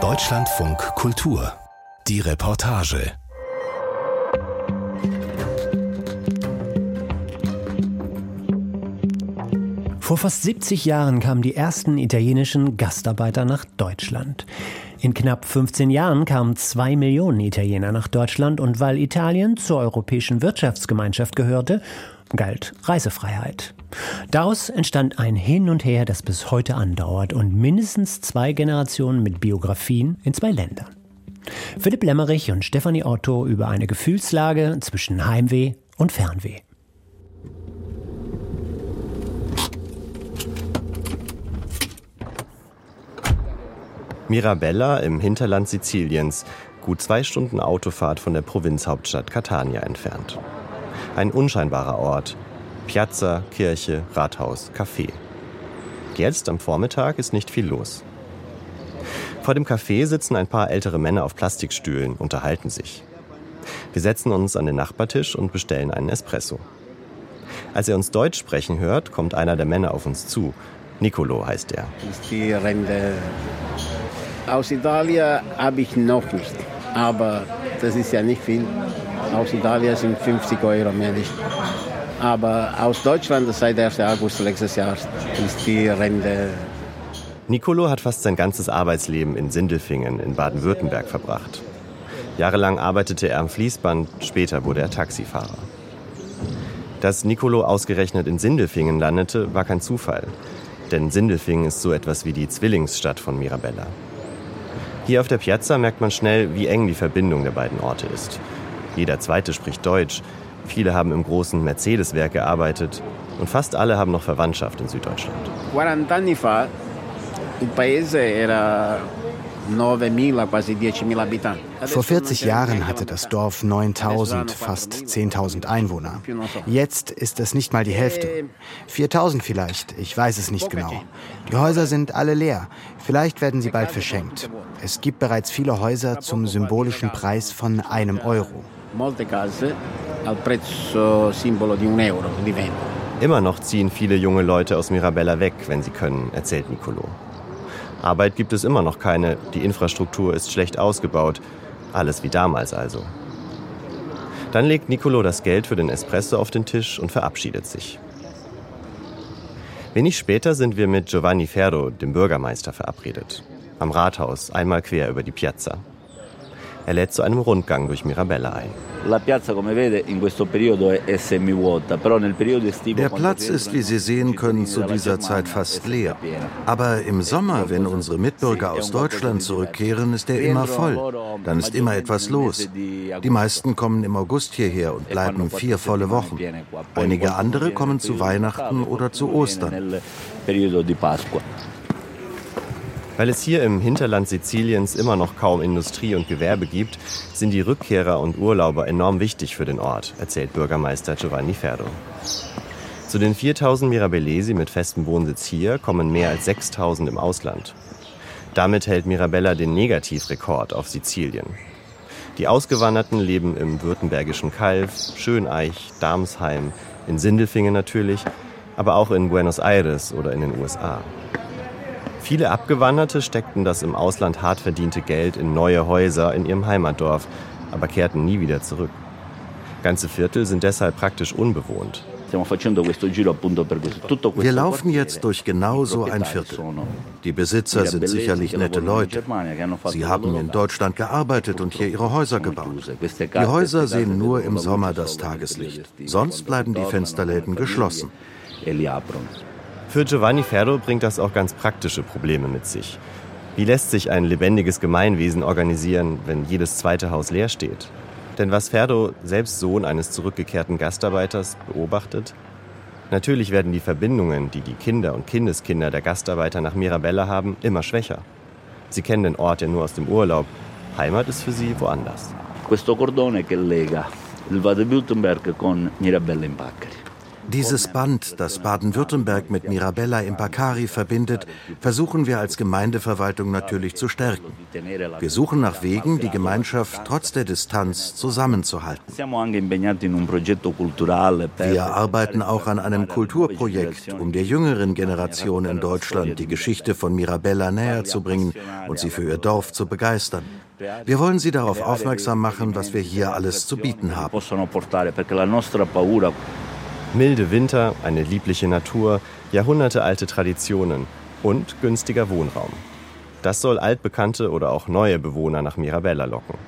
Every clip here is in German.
Deutschlandfunk Kultur. Die Reportage. Vor fast 70 Jahren kamen die ersten italienischen Gastarbeiter nach Deutschland. In knapp 15 Jahren kamen zwei Millionen Italiener nach Deutschland und weil Italien zur europäischen Wirtschaftsgemeinschaft gehörte, galt Reisefreiheit. Daraus entstand ein Hin und Her, das bis heute andauert und mindestens zwei Generationen mit Biografien in zwei Ländern. Philipp Lemmerich und Stefanie Otto über eine Gefühlslage zwischen Heimweh und Fernweh. Mirabella im Hinterland Siziliens, gut zwei Stunden Autofahrt von der Provinzhauptstadt Catania entfernt. Ein unscheinbarer Ort. Piazza, Kirche, Rathaus, Café. Jetzt am Vormittag ist nicht viel los. Vor dem Café sitzen ein paar ältere Männer auf Plastikstühlen, unterhalten sich. Wir setzen uns an den Nachbartisch und bestellen einen Espresso. Als er uns Deutsch sprechen hört, kommt einer der Männer auf uns zu. Nicolo heißt er. Aus Italien habe ich noch nicht, aber das ist ja nicht viel. Aus Italien sind 50 Euro mehr nicht. Aber aus Deutschland seit 1. August letztes Jahr ist die Rente. Nicolo hat fast sein ganzes Arbeitsleben in Sindelfingen in Baden-Württemberg verbracht. Jahrelang arbeitete er am Fließband, später wurde er Taxifahrer. Dass Nicolo ausgerechnet in Sindelfingen landete, war kein Zufall. Denn Sindelfingen ist so etwas wie die Zwillingsstadt von Mirabella. Hier auf der Piazza merkt man schnell, wie eng die Verbindung der beiden Orte ist. Jeder zweite spricht Deutsch, viele haben im großen Mercedes-Werk gearbeitet und fast alle haben noch Verwandtschaft in Süddeutschland. 40 anni fa il paese era vor 40 Jahren hatte das Dorf 9000, fast 10.000 Einwohner. Jetzt ist es nicht mal die Hälfte. 4000 vielleicht, ich weiß es nicht genau. Die Häuser sind alle leer. Vielleicht werden sie bald verschenkt. Es gibt bereits viele Häuser zum symbolischen Preis von einem Euro. Immer noch ziehen viele junge Leute aus Mirabella weg, wenn sie können, erzählt Nicolo. Arbeit gibt es immer noch keine, die Infrastruktur ist schlecht ausgebaut. Alles wie damals also. Dann legt Nicolo das Geld für den Espresso auf den Tisch und verabschiedet sich. Wenig später sind wir mit Giovanni Ferro, dem Bürgermeister, verabredet. Am Rathaus, einmal quer über die Piazza. Er lädt zu einem Rundgang durch Mirabella ein. Der Platz ist, wie Sie sehen können, zu dieser Zeit fast leer. Aber im Sommer, wenn unsere Mitbürger aus Deutschland zurückkehren, ist er immer voll. Dann ist immer etwas los. Die meisten kommen im August hierher und bleiben vier volle Wochen. Einige andere kommen zu Weihnachten oder zu Ostern. Weil es hier im Hinterland Siziliens immer noch kaum Industrie und Gewerbe gibt, sind die Rückkehrer und Urlauber enorm wichtig für den Ort, erzählt Bürgermeister Giovanni Ferro. Zu den 4000 Mirabellesi mit festem Wohnsitz hier kommen mehr als 6000 im Ausland. Damit hält Mirabella den Negativrekord auf Sizilien. Die Ausgewanderten leben im württembergischen Kalf, Schöneich, Darmsheim, in Sindelfingen natürlich, aber auch in Buenos Aires oder in den USA. Viele Abgewanderte steckten das im Ausland hart verdiente Geld in neue Häuser in ihrem Heimatdorf, aber kehrten nie wieder zurück. Ganze Viertel sind deshalb praktisch unbewohnt. Wir laufen jetzt durch genau so ein Viertel. Die Besitzer sind sicherlich nette Leute. Sie haben in Deutschland gearbeitet und hier ihre Häuser gebaut. Die Häuser sehen nur im Sommer das Tageslicht. Sonst bleiben die Fensterläden geschlossen. Für Giovanni Ferro bringt das auch ganz praktische Probleme mit sich. Wie lässt sich ein lebendiges Gemeinwesen organisieren, wenn jedes zweite Haus leer steht? Denn was Ferdo, selbst Sohn eines zurückgekehrten Gastarbeiters, beobachtet, natürlich werden die Verbindungen, die die Kinder und Kindeskinder der Gastarbeiter nach Mirabella haben, immer schwächer. Sie kennen den Ort ja nur aus dem Urlaub. Heimat ist für sie woanders. Questo cordone che lega il Baden-Württemberg con Mirabella in Baccheri. Dieses Band, das Baden-Württemberg mit Mirabella Impacari verbindet, versuchen wir als Gemeindeverwaltung natürlich zu stärken. Wir suchen nach Wegen, die Gemeinschaft trotz der Distanz zusammenzuhalten. Wir arbeiten auch an einem Kulturprojekt, um der jüngeren Generation in Deutschland die Geschichte von Mirabella näher zu bringen und sie für ihr Dorf zu begeistern. Wir wollen Sie darauf aufmerksam machen, was wir hier alles zu bieten haben. Milde Winter, eine liebliche Natur, jahrhundertealte Traditionen und günstiger Wohnraum. Das soll altbekannte oder auch neue Bewohner nach Mirabella locken.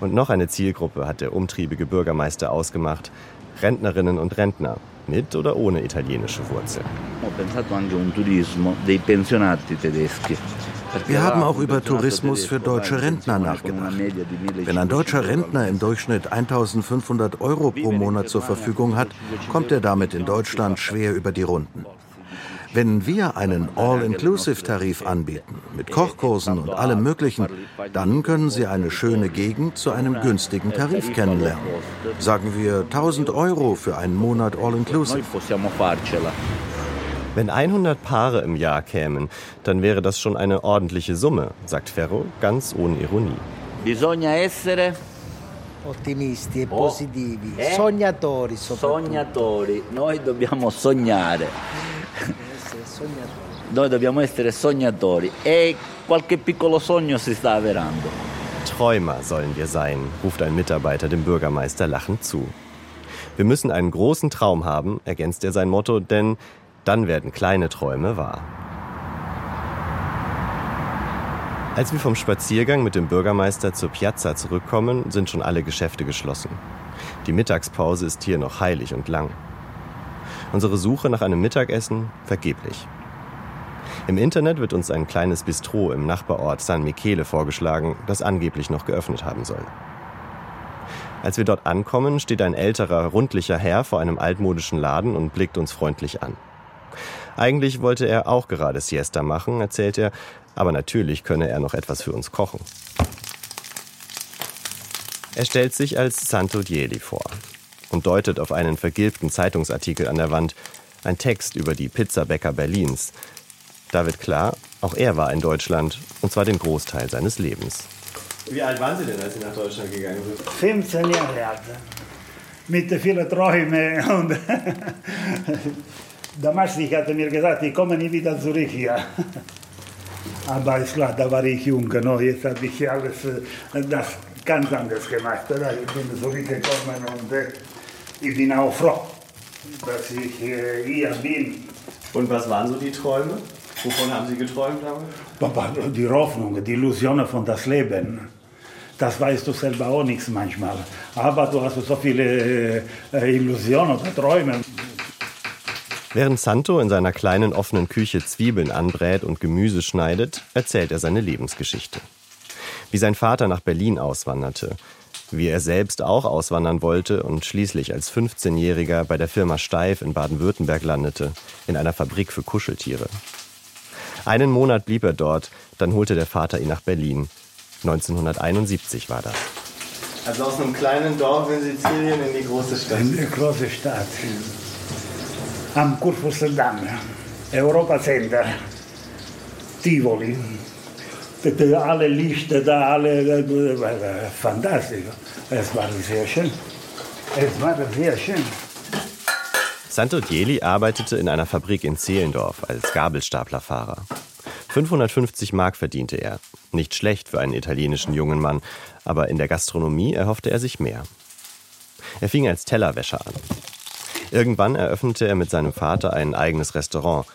Und noch eine Zielgruppe hat der umtriebige Bürgermeister ausgemacht. Rentnerinnen und Rentner, mit oder ohne italienische Wurzeln. Wir haben auch über Tourismus für deutsche Rentner nachgedacht. Wenn ein deutscher Rentner im Durchschnitt 1500 Euro pro Monat zur Verfügung hat, kommt er damit in Deutschland schwer über die Runden. Wenn wir einen All-Inclusive-Tarif anbieten, mit Kochkursen und allem Möglichen, dann können Sie eine schöne Gegend zu einem günstigen Tarif kennenlernen. Sagen wir 1000 Euro für einen Monat All-Inclusive. Wenn 100 Paare im Jahr kämen, dann wäre das schon eine ordentliche Summe, sagt Ferro ganz ohne Ironie. Bisogna essere ottimisti e positivi, eh? sognatori Sognatori, noi dobbiamo sognare. Noi dobbiamo essere sognatori e qualche piccolo sogno si sta avverando. Träumer sollen wir sein, ruft ein Mitarbeiter dem Bürgermeister lachend zu. Wir müssen einen großen Traum haben, ergänzt er sein Motto, denn dann werden kleine Träume wahr. Als wir vom Spaziergang mit dem Bürgermeister zur Piazza zurückkommen, sind schon alle Geschäfte geschlossen. Die Mittagspause ist hier noch heilig und lang. Unsere Suche nach einem Mittagessen vergeblich. Im Internet wird uns ein kleines Bistro im Nachbarort San Michele vorgeschlagen, das angeblich noch geöffnet haben soll. Als wir dort ankommen, steht ein älterer, rundlicher Herr vor einem altmodischen Laden und blickt uns freundlich an. Eigentlich wollte er auch gerade Siesta machen, erzählt er, aber natürlich könne er noch etwas für uns kochen. Er stellt sich als Santo Dieli vor und deutet auf einen vergilbten Zeitungsartikel an der Wand, ein Text über die Pizzabäcker Berlins. Da wird klar, auch er war in Deutschland, und zwar den Großteil seines Lebens. Wie alt waren Sie denn, als Sie nach Deutschland gegangen sind? 15 Jahre alt. Mit vielen Träumen und Damals ich hatte mir gesagt, ich komme nie wieder zurück hier. Aber ist klar, da war ich jung, no? jetzt habe ich alles äh, das ganz anders gemacht. Ich bin zurückgekommen und äh, ich bin auch froh, dass ich äh, hier bin. Und was waren so die Träume? Wovon haben Sie geträumt damals? Die Hoffnung, die Illusionen von das Leben. Das weißt du selber auch nichts manchmal. Aber du hast so viele Illusionen oder Träume. Während Santo in seiner kleinen offenen Küche Zwiebeln anbrät und Gemüse schneidet, erzählt er seine Lebensgeschichte. Wie sein Vater nach Berlin auswanderte, wie er selbst auch auswandern wollte und schließlich als 15-Jähriger bei der Firma Steif in Baden-Württemberg landete, in einer Fabrik für Kuscheltiere. Einen Monat blieb er dort, dann holte der Vater ihn nach Berlin. 1971 war das. Also aus einem kleinen Dorf in Sizilien in die große Stadt. In die große Stadt am Kurfürstendamm, Europa Center, Tivoli. Alle Lichter da, alle, fantastisch. Es war sehr schön. Es war sehr schön. Santo Dieli arbeitete in einer Fabrik in Zehlendorf als Gabelstaplerfahrer. 550 Mark verdiente er. Nicht schlecht für einen italienischen jungen Mann, aber in der Gastronomie erhoffte er sich mehr. Er fing als Tellerwäscher an. Irgendwann eröffnete er mit seinem Vater ein eigenes Restaurant,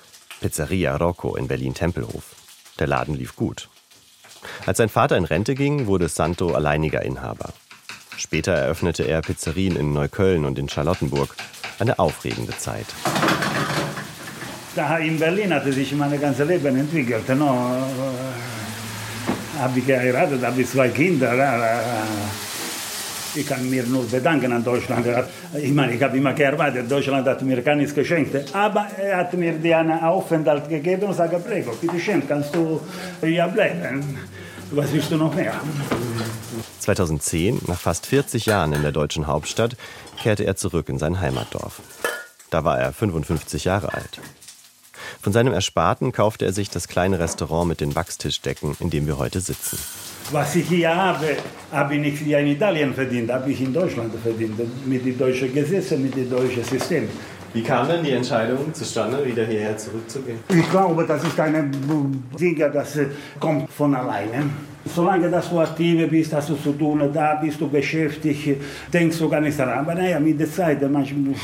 Pizzeria Rocco in Berlin-Tempelhof. Der Laden lief gut. Als sein Vater in Rente ging, wurde Santo alleiniger Inhaber. Später eröffnete er Pizzerien in Neukölln und in Charlottenburg. Eine aufregende Zeit. Da in Berlin hatte sich mein ganzes Leben entwickelt. No? Habe ich geheiratet, habe zwei Kinder. Ich kann mir nur bedanken an Deutschland. Ich meine, ich habe immer gearbeitet. Deutschland hat mir gar nichts geschenkt. Aber er hat mir einen Aufenthalt gegeben und sagte, prego, bitte schön, kannst du hier bleiben. Was willst du noch mehr? 2010, nach fast 40 Jahren in der deutschen Hauptstadt, kehrte er zurück in sein Heimatdorf. Da war er 55 Jahre alt. Von seinem Ersparten kaufte er sich das kleine Restaurant mit den Wachstischdecken, in dem wir heute sitzen. Was ich hier habe, habe ich nicht hier in Italien verdient, habe ich in Deutschland verdient. Mit den deutschen Gesetzen, mit dem deutschen System. Wie kam denn die Entscheidung zustande, wieder hierher zurückzugehen? Ich glaube, das ist eine Dinge, das kommt von alleine. Solange dass du aktiv bist, hast du zu tun, da bist du beschäftigt, denkst du gar nicht daran. Aber naja, mit der Zeit manchmal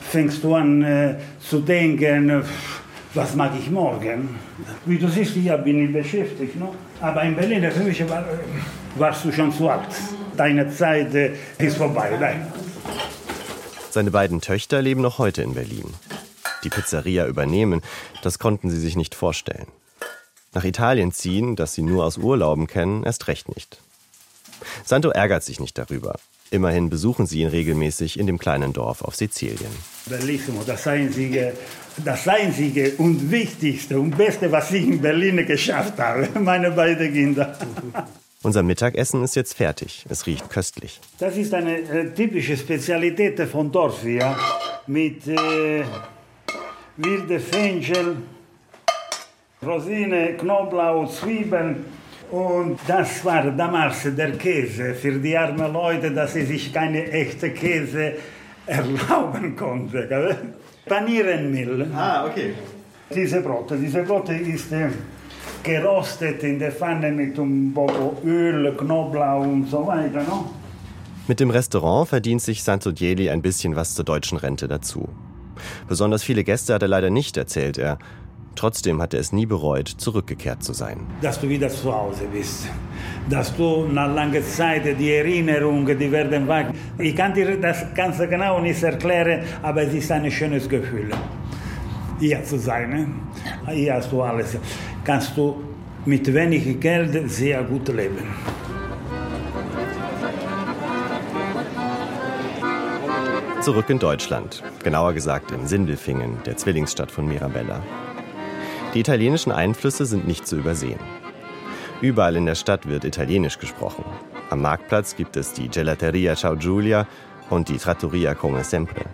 fängst du an äh, zu denken, was mag ich morgen? Wie du siehst, hier bin ich beschäftigt. No? Aber in Berlin, für mich war, warst du schon zu alt. Deine Zeit äh, ist vorbei. Nein. Seine beiden Töchter leben noch heute in Berlin. Die Pizzeria übernehmen, das konnten sie sich nicht vorstellen. Nach Italien ziehen, das sie nur aus Urlauben kennen, erst recht nicht. Santo ärgert sich nicht darüber. Immerhin besuchen sie ihn regelmäßig in dem kleinen Dorf auf Sizilien. Bellissimo, das einzige, das einzige und wichtigste und beste, was ich in Berlin geschafft habe, meine beiden Kinder. Unser Mittagessen ist jetzt fertig. Es riecht köstlich. Das ist eine äh, typische Spezialität von Dorf hier mit äh, wilde Fenchel, Rosine, Knoblauch, Zwiebeln. Und das war damals der Käse für die armen Leute, dass sie sich keine echte Käse erlauben konnten. Panierenmehl. Ah, okay. Diese Brote, diese Brote ist äh, gerostet in der Pfanne mit ein bisschen Öl, Knoblauch und so weiter. No? Mit dem Restaurant verdient sich Santodieli ein bisschen was zur deutschen Rente dazu. Besonders viele Gäste hat er leider nicht, erzählt er. Trotzdem hat er es nie bereut, zurückgekehrt zu sein. Dass du wieder zu Hause bist. Dass du nach langer Zeit die Erinnerungen, die werden wach. Ich kann dir das ganz genau nicht erklären, aber es ist ein schönes Gefühl, hier zu sein. Ne? Hier hast du alles. Kannst du mit wenig Geld sehr gut leben. Zurück in Deutschland, genauer gesagt in Sindelfingen, der Zwillingsstadt von Mirabella. Die italienischen Einflüsse sind nicht zu übersehen. Überall in der Stadt wird Italienisch gesprochen. Am Marktplatz gibt es die Gelateria Ciao Giulia und die Trattoria Come Sempre.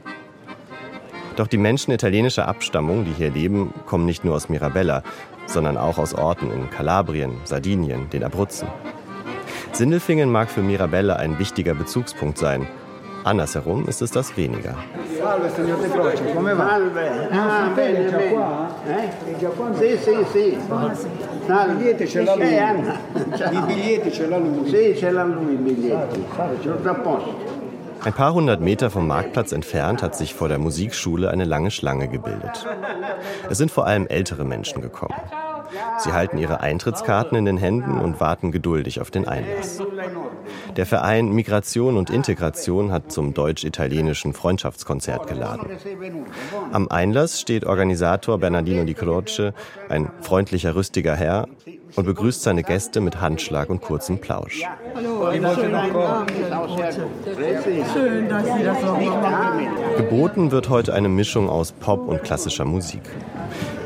Doch die Menschen italienischer Abstammung, die hier leben, kommen nicht nur aus Mirabella, sondern auch aus Orten in Kalabrien, Sardinien, den Abruzzen. Sindelfingen mag für Mirabella ein wichtiger Bezugspunkt sein. Andersherum ist es das weniger. Salve signor De Croce, come va? Salve. Ah, bene, bene. Eh? È già qua? Sì, sì, sì. Salve. I biglietti ce l'ha lui. I biglietti ce l'ha lui. Sì, ce l'ha lui i biglietti. Tutto a posto. Ein paar hundert Meter vom Marktplatz entfernt hat sich vor der Musikschule eine lange Schlange gebildet. Es sind vor allem ältere Menschen gekommen. Sie halten ihre Eintrittskarten in den Händen und warten geduldig auf den Einlass. Der Verein Migration und Integration hat zum deutsch-italienischen Freundschaftskonzert geladen. Am Einlass steht Organisator Bernardino Di Croce, ein freundlicher, rüstiger Herr, und begrüßt seine Gäste mit Handschlag und kurzem Plausch. Schön, dass Sie das auch machen. Geboten wird heute eine Mischung aus Pop und klassischer Musik.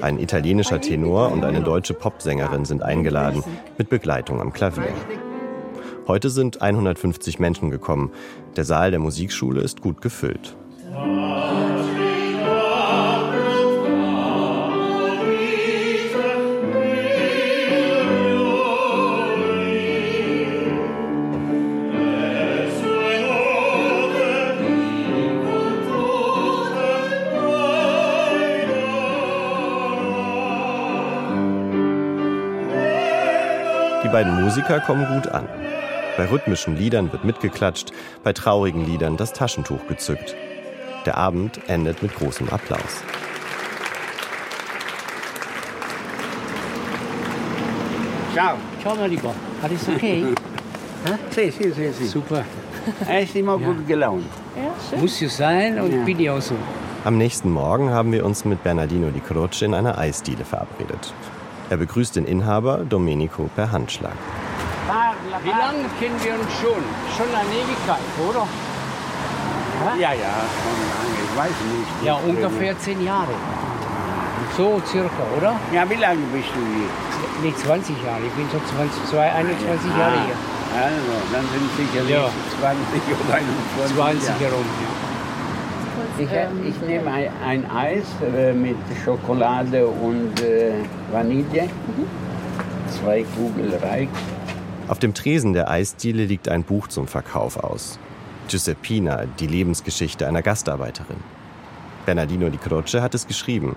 Ein italienischer Tenor und eine deutsche Popsängerin sind eingeladen, mit Begleitung am Klavier. Heute sind 150 Menschen gekommen. Der Saal der Musikschule ist gut gefüllt. Beiden Musiker kommen gut an. Bei rhythmischen Liedern wird mitgeklatscht, bei traurigen Liedern das Taschentuch gezückt. Der Abend endet mit großem Applaus. Ciao. Ciao Marico, alles okay? Sì, sì, sì, sì. Super. Eh, stiamo gut gelaunt. Muss ja sein und Ja. bin ich auch so. Am nächsten Morgen haben wir uns mit Bernardino Di Croce in einer Eisdiele verabredet. Er begrüßt den Inhaber Domenico per Handschlag. Wie lange kennen wir uns schon? Schon eine Ewigkeit, oder? Ja, ja, schon lange. Ich weiß nicht. Ja, ungefähr zehn Jahre. So circa, oder? Ja, wie lange bist du hier? Nicht 20 Jahre, ich bin so 20, zwei- 21 Jahre hier. Also, dann sind sicherlich Ja. 20 oder 21 20 Jahre. herum. Ich, ich nehme ein, ein Eis äh, mit Schokolade und äh, Vanille. Zwei Kugeln reicht. Auf dem Tresen der Eisdiele liegt ein Buch zum Verkauf aus. Giuseppina, die Lebensgeschichte einer Gastarbeiterin. Bernardino di Croce hat es geschrieben.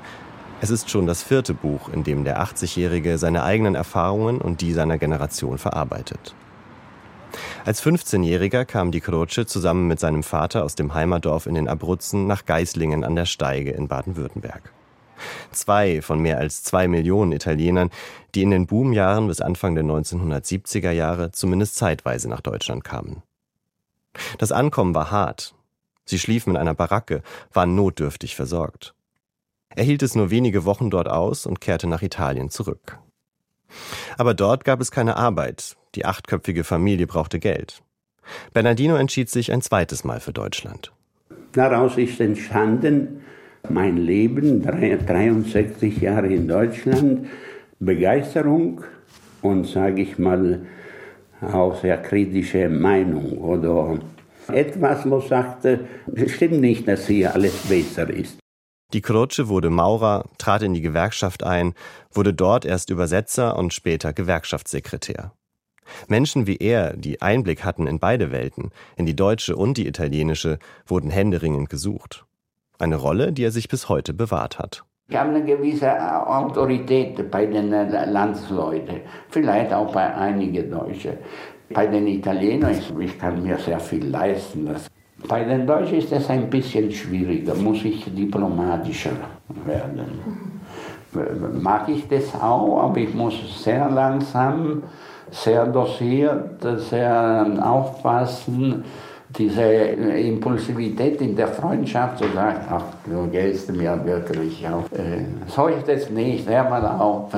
Es ist schon das vierte Buch, in dem der 80-Jährige seine eigenen Erfahrungen und die seiner Generation verarbeitet. Als 15-Jähriger kam die Croce zusammen mit seinem Vater aus dem Heimatdorf in den Abruzzen nach Geislingen an der Steige in Baden-Württemberg. Zwei von mehr als zwei Millionen Italienern, die in den Boomjahren bis Anfang der 1970er Jahre zumindest zeitweise nach Deutschland kamen. Das Ankommen war hart. Sie schliefen in einer Baracke, waren notdürftig versorgt. Er hielt es nur wenige Wochen dort aus und kehrte nach Italien zurück. Aber dort gab es keine Arbeit. Die achtköpfige Familie brauchte Geld. Bernardino entschied sich ein zweites Mal für Deutschland. Daraus ist entstanden mein Leben, 63 Jahre in Deutschland, Begeisterung und, sage ich mal, auch sehr kritische Meinung oder etwas, wo sagte, es stimmt nicht, dass hier alles besser ist. Die Croce wurde Maurer, trat in die Gewerkschaft ein, wurde dort erst Übersetzer und später Gewerkschaftssekretär. Menschen wie er, die Einblick hatten in beide Welten, in die deutsche und die italienische, wurden händeringend gesucht. Eine Rolle, die er sich bis heute bewahrt hat. Ich habe eine gewisse Autorität bei den Landsleuten, vielleicht auch bei einigen Deutschen. Bei den Italienern, ich kann mir sehr viel leisten. Bei den Deutschen ist es ein bisschen schwieriger, muss ich diplomatischer werden. Mag ich das auch, aber ich muss sehr langsam, sehr dosiert, sehr aufpassen diese Impulsivität in der Freundschaft zu sagen, ach, du gehst mir wirklich auf. Äh, so ist es nicht. Ja, man auch,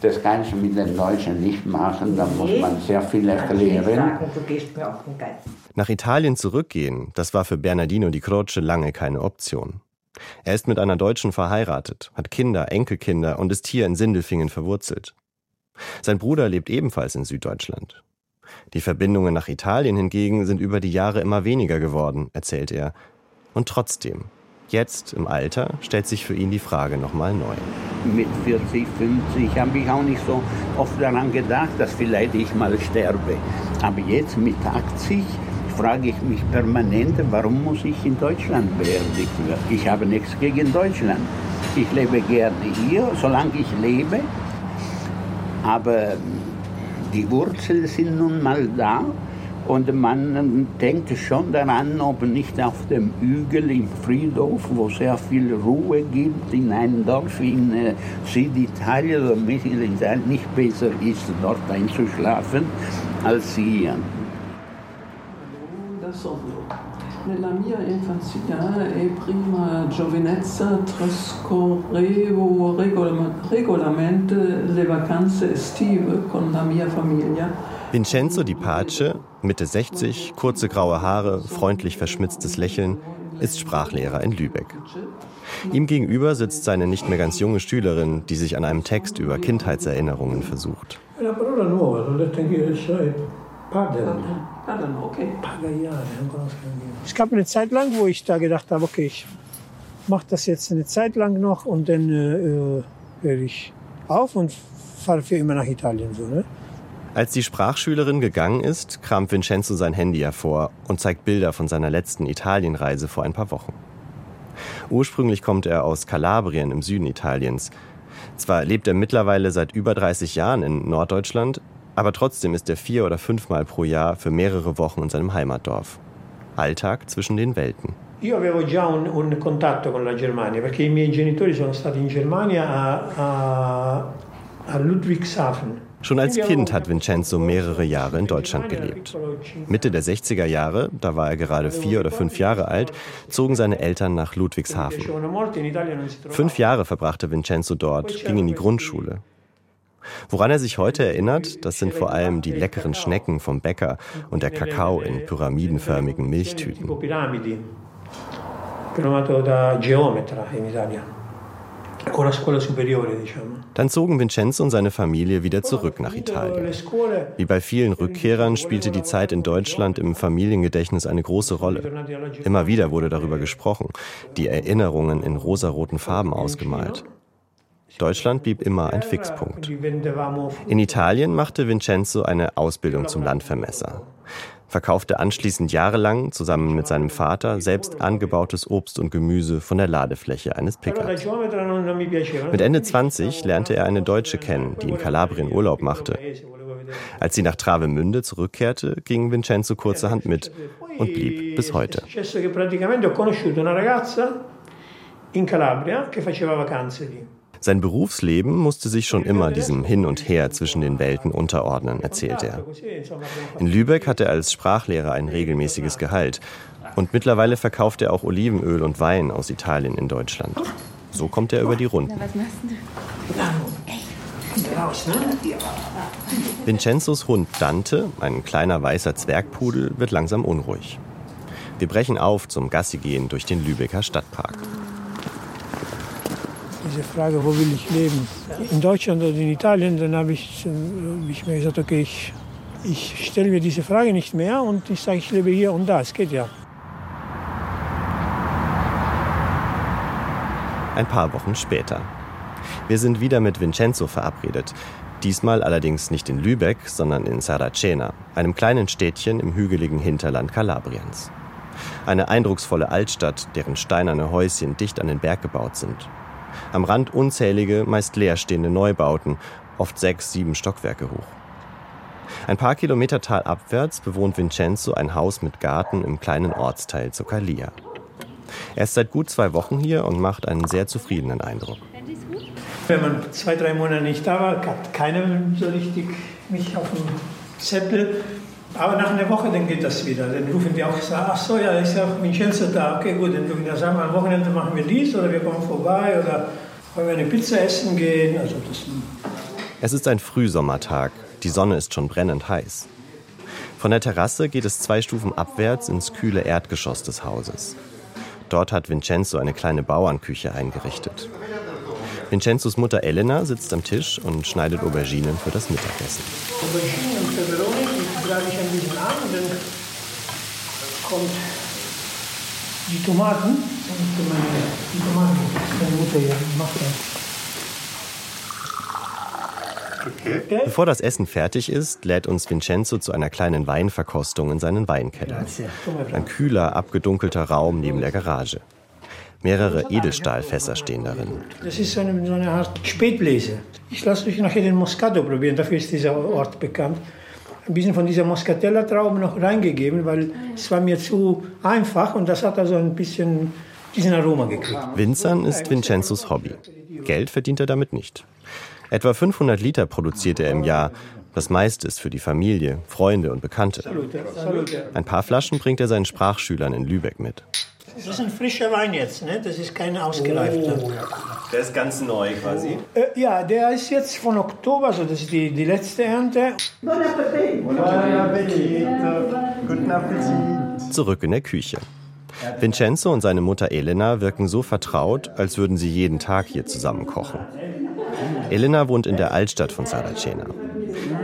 das kannst du mit den Deutschen nicht machen, da muss man sehr viel erklären. Nach Italien zurückgehen, das war für Bernardino di Croce lange keine Option. Er ist mit einer Deutschen verheiratet, hat Kinder, Enkelkinder und ist hier in Sindelfingen verwurzelt. Sein Bruder lebt ebenfalls in Süddeutschland. Die Verbindungen nach Italien hingegen sind über die Jahre immer weniger geworden, erzählt er. Und trotzdem, jetzt im Alter, stellt sich für ihn die Frage nochmal neu. Mit 40, 50 habe ich auch nicht so oft daran gedacht, dass vielleicht ich mal sterbe. Aber jetzt mit 80 frage ich mich permanent, warum muss ich in Deutschland beerdigt werden? Ich habe nichts gegen Deutschland. Ich lebe gerne hier, solange ich lebe. Aber die Wurzeln sind nun mal da und man denkt schon daran, ob nicht auf dem Hügel im Friedhof, wo sehr viel Ruhe gibt, in einem Dorf in äh, Süditalien oder Mittelitalien nicht besser ist, dort einzuschlafen als hier. Nella mia infanzia e prima giovinezza trascorrevo regolarmente le vacanze estive con la mia famiglia. Vincenzo Di Pace, Mitte 60, kurze graue Haare, freundlich verschmitztes Lächeln, ist Sprachlehrer in Lübeck. Ihm gegenüber sitzt seine nicht mehr ganz junge Schülerin, die sich an einem Text über Kindheitserinnerungen versucht. Una parola nuova, l'ho letto anch'io, Padel. Padel, okay. Es gab eine Zeit lang, wo ich da gedacht habe, okay, ich mache das jetzt eine Zeit lang noch und dann äh, höre ich auf und fahre für immer nach Italien. So, ne? Als die Sprachschülerin gegangen ist, kramt Vincenzo sein Handy hervor und zeigt Bilder von seiner letzten Italienreise vor ein paar Wochen. Ursprünglich kommt er aus Kalabrien im Süden Italiens. Zwar lebt er mittlerweile seit über 30 Jahren in Norddeutschland, aber trotzdem ist er vier oder fünfmal pro Jahr für mehrere Wochen in seinem Heimatdorf. Alltag zwischen den Welten. Io avevo già un, un, contatto con la Germania perché i miei genitori sono stati in Germania a, a, a Ludwigshafen. Schon als Kind hat Vincenzo mehrere Jahre in Deutschland gelebt. Mitte der 60er Jahre, da war er gerade vier oder fünf Jahre alt, zogen seine Eltern nach Ludwigshafen. Fünf Jahre verbrachte Vincenzo dort, ging in die Grundschule. Woran er sich heute erinnert, das sind vor allem die leckeren Schnecken vom Bäcker und der Kakao in pyramidenförmigen Milchtüten. Dann zogen Vincenzo und seine Familie wieder zurück nach Italien. Wie bei vielen Rückkehrern spielte die Zeit in Deutschland im Familiengedächtnis eine große Rolle. Immer wieder wurde darüber gesprochen, die Erinnerungen in rosaroten Farben ausgemalt. Deutschland blieb immer ein Fixpunkt. In Italien machte Vincenzo eine Ausbildung zum Landvermesser verkaufte anschließend jahrelang zusammen mit seinem Vater selbst angebautes Obst und Gemüse von der Ladefläche eines Pickups. Mit Ende 20 lernte er eine Deutsche kennen, die in Kalabrien Urlaub machte. Als sie nach Travemünde zurückkehrte, ging Vincenzo kurzerhand mit und blieb bis heute. in Calabria che faceva vacanze lì. Sein Berufsleben musste sich schon immer diesem Hin und Her zwischen den Welten unterordnen, erzählt er. In Lübeck hat er als Sprachlehrer ein regelmäßiges Gehalt. Und mittlerweile verkauft er auch Olivenöl und Wein aus Italien in Deutschland. So kommt er über die Runden. Vincenzos Hund Dante, ein kleiner weißer Zwergpudel, wird langsam unruhig. Wir brechen auf zum Gassigehen durch den Lübecker Stadtpark diese Frage, wo will ich leben? In Deutschland oder in Italien, dann habe ich, hab ich mir gesagt, okay, ich, ich stelle mir diese Frage nicht mehr und ich sage, ich lebe hier und da. Es geht ja. Ein paar Wochen später. Wir sind wieder mit Vincenzo verabredet. Diesmal allerdings nicht in Lübeck, sondern in Saracena, einem kleinen Städtchen im hügeligen Hinterland Kalabriens. Eine eindrucksvolle Altstadt, deren steinerne Häuschen dicht an den Berg gebaut sind. Am Rand unzählige, meist leerstehende Neubauten, oft sechs, sieben Stockwerke hoch. Ein paar Kilometer talabwärts bewohnt Vincenzo ein Haus mit Garten im kleinen Ortsteil Zoccalia. Er ist seit gut zwei Wochen hier und macht einen sehr zufriedenen Eindruck. Wenn man zwei, drei Monate nicht da war, hat keiner so richtig mich auf dem Zettel. Aber nach einer Woche, dann geht das wieder. Dann rufen die auch, ach so, ja, ist ja auch Vincenzo da. Okay, gut, dann dürfen wir sagen, am Wochenende machen wir dies oder wir kommen vorbei oder wollen wir eine Pizza essen gehen. Also das es ist ein Frühsommertag. Die Sonne ist schon brennend heiß. Von der Terrasse geht es zwei Stufen abwärts ins kühle Erdgeschoss des Hauses. Dort hat Vincenzo eine kleine Bauernküche eingerichtet. Vincenzos Mutter Elena sitzt am Tisch und schneidet Auberginen für das Mittagessen. Auberginen und Peperoni, die trage ich ein bisschen an und dann kommt die Tomaten. Okay. Bevor das Essen fertig ist, lädt uns Vincenzo zu einer kleinen Weinverkostung in seinen Weinkeller. Ein kühler, abgedunkelter Raum neben der Garage. Mehrere Edelstahlfässer stehen darin. Das ist so eine, so eine Art Spätlese. Ich lasse euch nachher den Moscato probieren, dafür ist dieser Ort bekannt. Ein bisschen von dieser Moscatella-Traube noch reingegeben, weil es war mir zu einfach und das hat also ein bisschen. Winzern ist Vincenzos Hobby. Geld verdient er damit nicht. Etwa 500 Liter produziert er im Jahr. Das meiste ist für die Familie, Freunde und Bekannte. Ein paar Flaschen bringt er seinen Sprachschülern in Lübeck mit. Das ist ein frischer Wein jetzt, ne? das ist kein ausgereifter. Oh. Der ist ganz neu quasi? Äh, ja, der ist jetzt von Oktober, also das ist die, die letzte Ernte. Bon Appetit! Bon Appetit! Guten Appetit! Zurück in der Küche. Vincenzo und seine Mutter Elena wirken so vertraut, als würden sie jeden Tag hier zusammen kochen. Elena wohnt in der Altstadt von Saracena.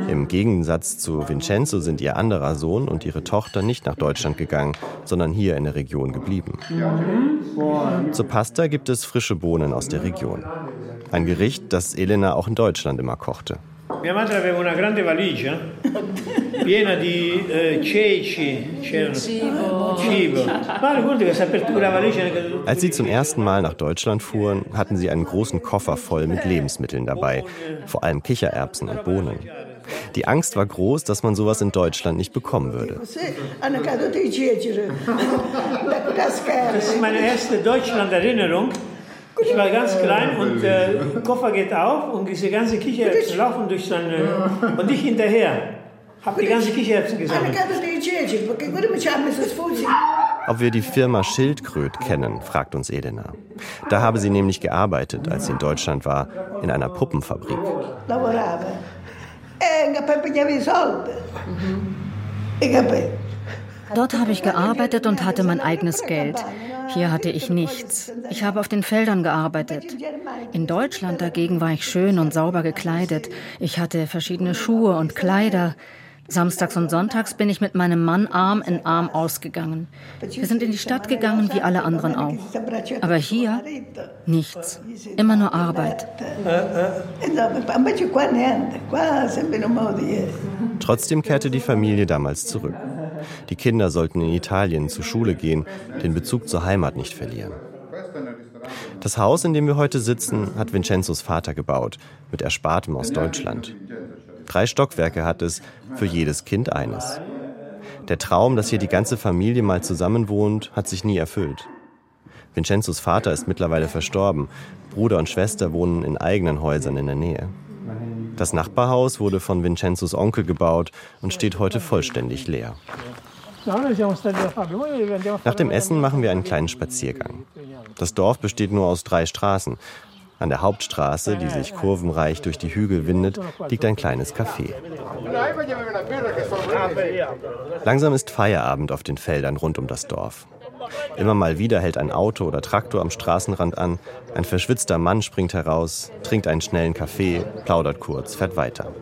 Im Gegensatz zu Vincenzo sind ihr anderer Sohn und ihre Tochter nicht nach Deutschland gegangen, sondern hier in der Region geblieben. Zur Pasta gibt es frische Bohnen aus der Region. Ein Gericht, das Elena auch in Deutschland immer kochte. Mia madre aveva una grande valigia piena di eh, ceci, Cibo. Cibo. Als sie zum ersten Mal nach Deutschland fuhren, hatten sie einen großen Koffer voll mit Lebensmitteln dabei, vor allem Kichererbsen und Bohnen. Die Angst war groß, dass man sowas in Deutschland nicht bekommen würde. Das ist meine erste Deutschland-Erinnerung. Ich war ganz klein und der Koffer geht auf und diese ganze Kichererbsen laufen durch seine und ich hinterher. Hab die ganze Kichererbsen gesammelt. Ob wir die Firma Schildkröt kennen, fragt uns Elena. Da habe sie nämlich gearbeitet, als sie in Deutschland war, in einer Puppenfabrik. Dort habe ich gearbeitet und hatte mein eigenes Geld. Hier hatte ich nichts. Ich habe auf den Feldern gearbeitet. In Deutschland dagegen war ich schön und sauber gekleidet. Ich hatte verschiedene Schuhe und Kleider. Samstags und sonntags bin ich mit meinem Mann Arm in Arm ausgegangen. Wir sind in die Stadt gegangen, wie alle anderen auch. Aber hier nichts. Immer nur Arbeit. Trotzdem kehrte die Familie damals zurück. Die Kinder sollten in Italien zur Schule gehen, den Bezug zur Heimat nicht verlieren. Das Haus, in dem wir heute sitzen, hat Vincenzos Vater gebaut, mit Erspartem aus Deutschland. Drei Stockwerke hat es, für jedes Kind eines. Der Traum, dass hier die ganze Familie mal zusammen wohnt, hat sich nie erfüllt. Vincenzos Vater ist mittlerweile verstorben. Bruder und Schwester wohnen in eigenen Häusern in der Nähe. Das Nachbarhaus wurde von Vincenzos Onkel gebaut und steht heute vollständig leer. Nach dem Essen machen wir einen kleinen Spaziergang. Das Dorf besteht nur aus drei Straßen. An der Hauptstraße, die sich kurvenreich durch die Hügel windet, liegt ein kleines Café. Langsam ist Feierabend auf den Feldern rund um das Dorf. Immer mal wieder hält ein Auto oder Traktor am Straßenrand an, ein verschwitzter Mann springt heraus, trinkt einen schnellen Kaffee, plaudert kurz, fährt weiter.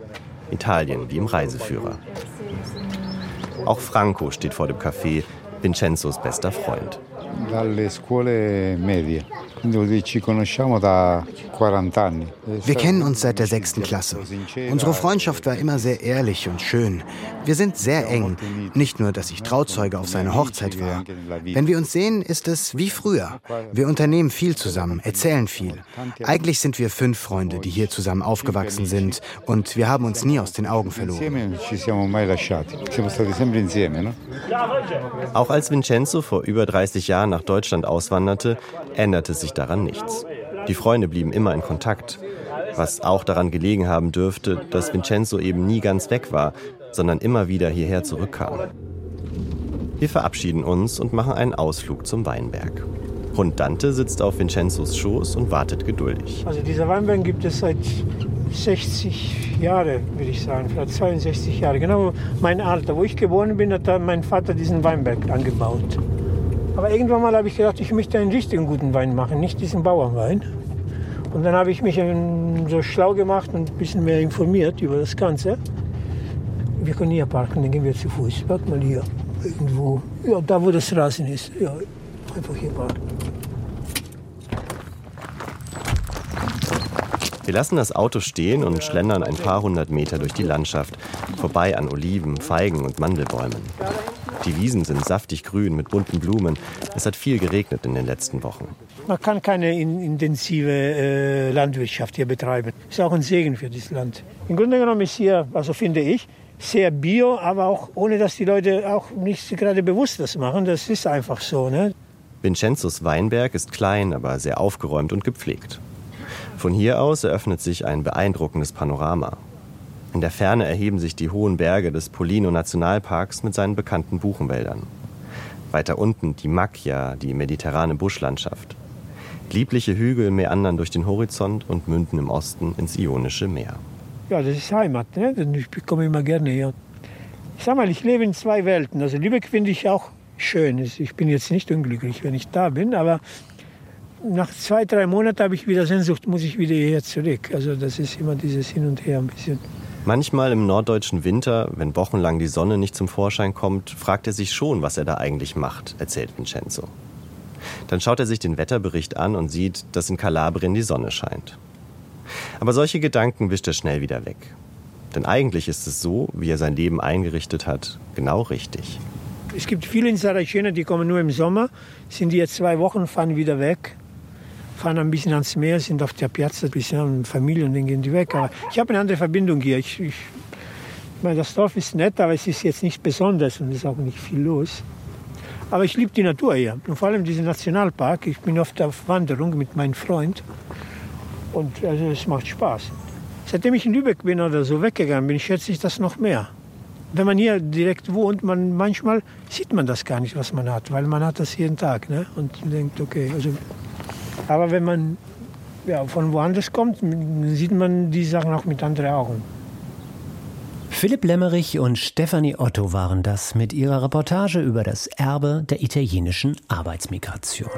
Italien wie im Reiseführer. Auch Franco steht vor dem Café, Vincenzos bester Freund. Dalle scuole medie. Wir kennen uns seit der sechsten Klasse. Unsere Freundschaft war immer sehr ehrlich und schön. Wir sind sehr eng. Nicht nur, dass ich Trauzeuge auf seine Hochzeit war. Wenn wir uns sehen, ist es wie früher. Wir unternehmen viel zusammen, erzählen viel. Eigentlich sind wir fünf Freunde, die hier zusammen aufgewachsen sind und wir haben uns nie aus den Augen verloren. Auch als Vincenzo vor über 30 Jahren nach Deutschland auswanderte, änderte sich daran nichts. Die Freunde blieben immer in Kontakt, was auch daran gelegen haben dürfte, dass Vincenzo eben nie ganz weg war, sondern immer wieder hierher zurückkam. Wir verabschieden uns und machen einen Ausflug zum Weinberg. Hund Dante sitzt auf Vincenzos Schoß und wartet geduldig. Also dieser Weinberg gibt es seit 60 Jahren, würde ich sagen, vielleicht 62 Jahre. Genau mein Alter. Wo ich geboren bin, hat mein Vater diesen Weinberg angebaut. Aber irgendwann mal habe ich gedacht, ich möchte einen richtigen guten Wein machen, nicht diesen Bauernwein. Und dann habe ich mich so schlau gemacht und ein bisschen mehr informiert über das Ganze. Wir können hier parken, dann gehen wir zu Fuß. Warte mal hier, irgendwo. Ja, da wo das Rasen ist. Ja, einfach hier parken. Wir lassen das Auto stehen und schlendern ein paar hundert Meter durch die Landschaft, vorbei an Oliven, Feigen und Mandelbäumen. Die Wiesen sind saftig grün mit bunten Blumen. Es hat viel geregnet in den letzten Wochen. Man kann keine intensive äh, Landwirtschaft hier betreiben. Ist auch ein Segen für dieses Land. Im Grunde genommen ist hier, also finde ich, sehr bio, aber auch ohne, dass die Leute auch nicht gerade bewusst das machen. Das ist einfach so. Ne? Vincenzos Weinberg ist klein, aber sehr aufgeräumt und gepflegt. Von hier aus eröffnet sich ein beeindruckendes Panorama. In der Ferne erheben sich die hohen Berge des Polino Nationalparks mit seinen bekannten Buchenwäldern. Weiter unten die Macchia, die mediterrane Buschlandschaft. Liebliche Hügel meandern durch den Horizont und münden im Osten ins Ionische Meer. Ja, das ist Heimat. Ne? Ich komme immer gerne her. Ich sag mal, ich lebe in zwei Welten. Also Lübeck finde ich auch schön. Ich bin jetzt nicht unglücklich, wenn ich da bin, aber nach zwei, drei Monaten habe ich wieder Sehnsucht, muss ich wieder hierher zurück. Also das ist immer dieses Hin und Her ein bisschen. Manchmal im norddeutschen Winter, wenn wochenlang die Sonne nicht zum Vorschein kommt, fragt er sich schon, was er da eigentlich macht, erzählt Vincenzo. Dann schaut er sich den Wetterbericht an und sieht, dass in Kalabrien die Sonne scheint. Aber solche Gedanken wischt er schnell wieder weg. Denn eigentlich ist es so, wie er sein Leben eingerichtet hat, genau richtig. Es gibt viele in Saraceno, die kommen nur im Sommer, sind hier zwei Wochen, fahren wieder weg fahren ein bisschen ans Meer, sind auf der Piazza, ein bisschen Familie und dann gehen die weg. Aber ich habe eine andere Verbindung hier. Ich, ich, meine, das Dorf ist nett, aber es ist jetzt nicht besonders und es ist auch nicht viel los. Aber ich liebe die Natur hier und vor allem diesen Nationalpark. Ich bin oft auf Wanderung mit meinem Freund und also es macht Spaß. Seitdem ich in Lübeck bin oder so weggegangen bin, schätze ich das noch mehr. Wenn man hier direkt wohnt, man, manchmal sieht man das gar nicht, was man hat, weil man hat das jeden Tag. Ne? Und denkt, okay, also aber wenn man ja, von woanders kommt, sieht man die Sachen auch mit anderen Augen. Philipp Lemmerich und Stefanie Otto waren das mit ihrer Reportage über das Erbe der italienischen Arbeitsmigration.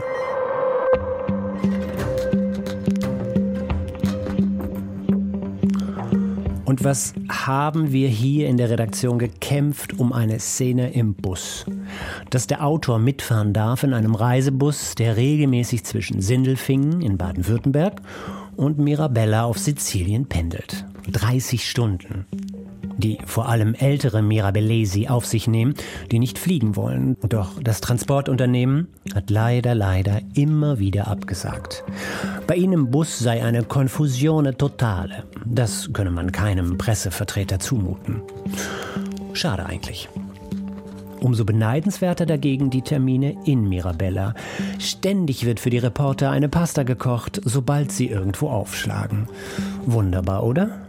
Und was haben wir hier in der Redaktion gekämpft um eine Szene im Bus? Dass der Autor mitfahren darf in einem Reisebus, der regelmäßig zwischen Sindelfingen in Baden-Württemberg und Mirabella auf Sizilien pendelt. 30 Stunden die vor allem ältere Mirabellesi auf sich nehmen, die nicht fliegen wollen. Doch das Transportunternehmen hat leider, leider immer wieder abgesagt. Bei ihnen im Bus sei eine Konfusione totale. Das könne man keinem Pressevertreter zumuten. Schade eigentlich. Umso beneidenswerter dagegen die Termine in Mirabella. Ständig wird für die Reporter eine Pasta gekocht, sobald sie irgendwo aufschlagen. Wunderbar, oder?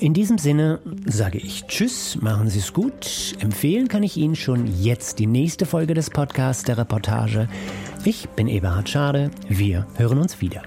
In diesem Sinne sage ich Tschüss, machen Sie es gut. Empfehlen kann ich Ihnen schon jetzt die nächste Folge des Podcasts der Reportage. Ich bin Eberhard Schade. Wir hören uns wieder.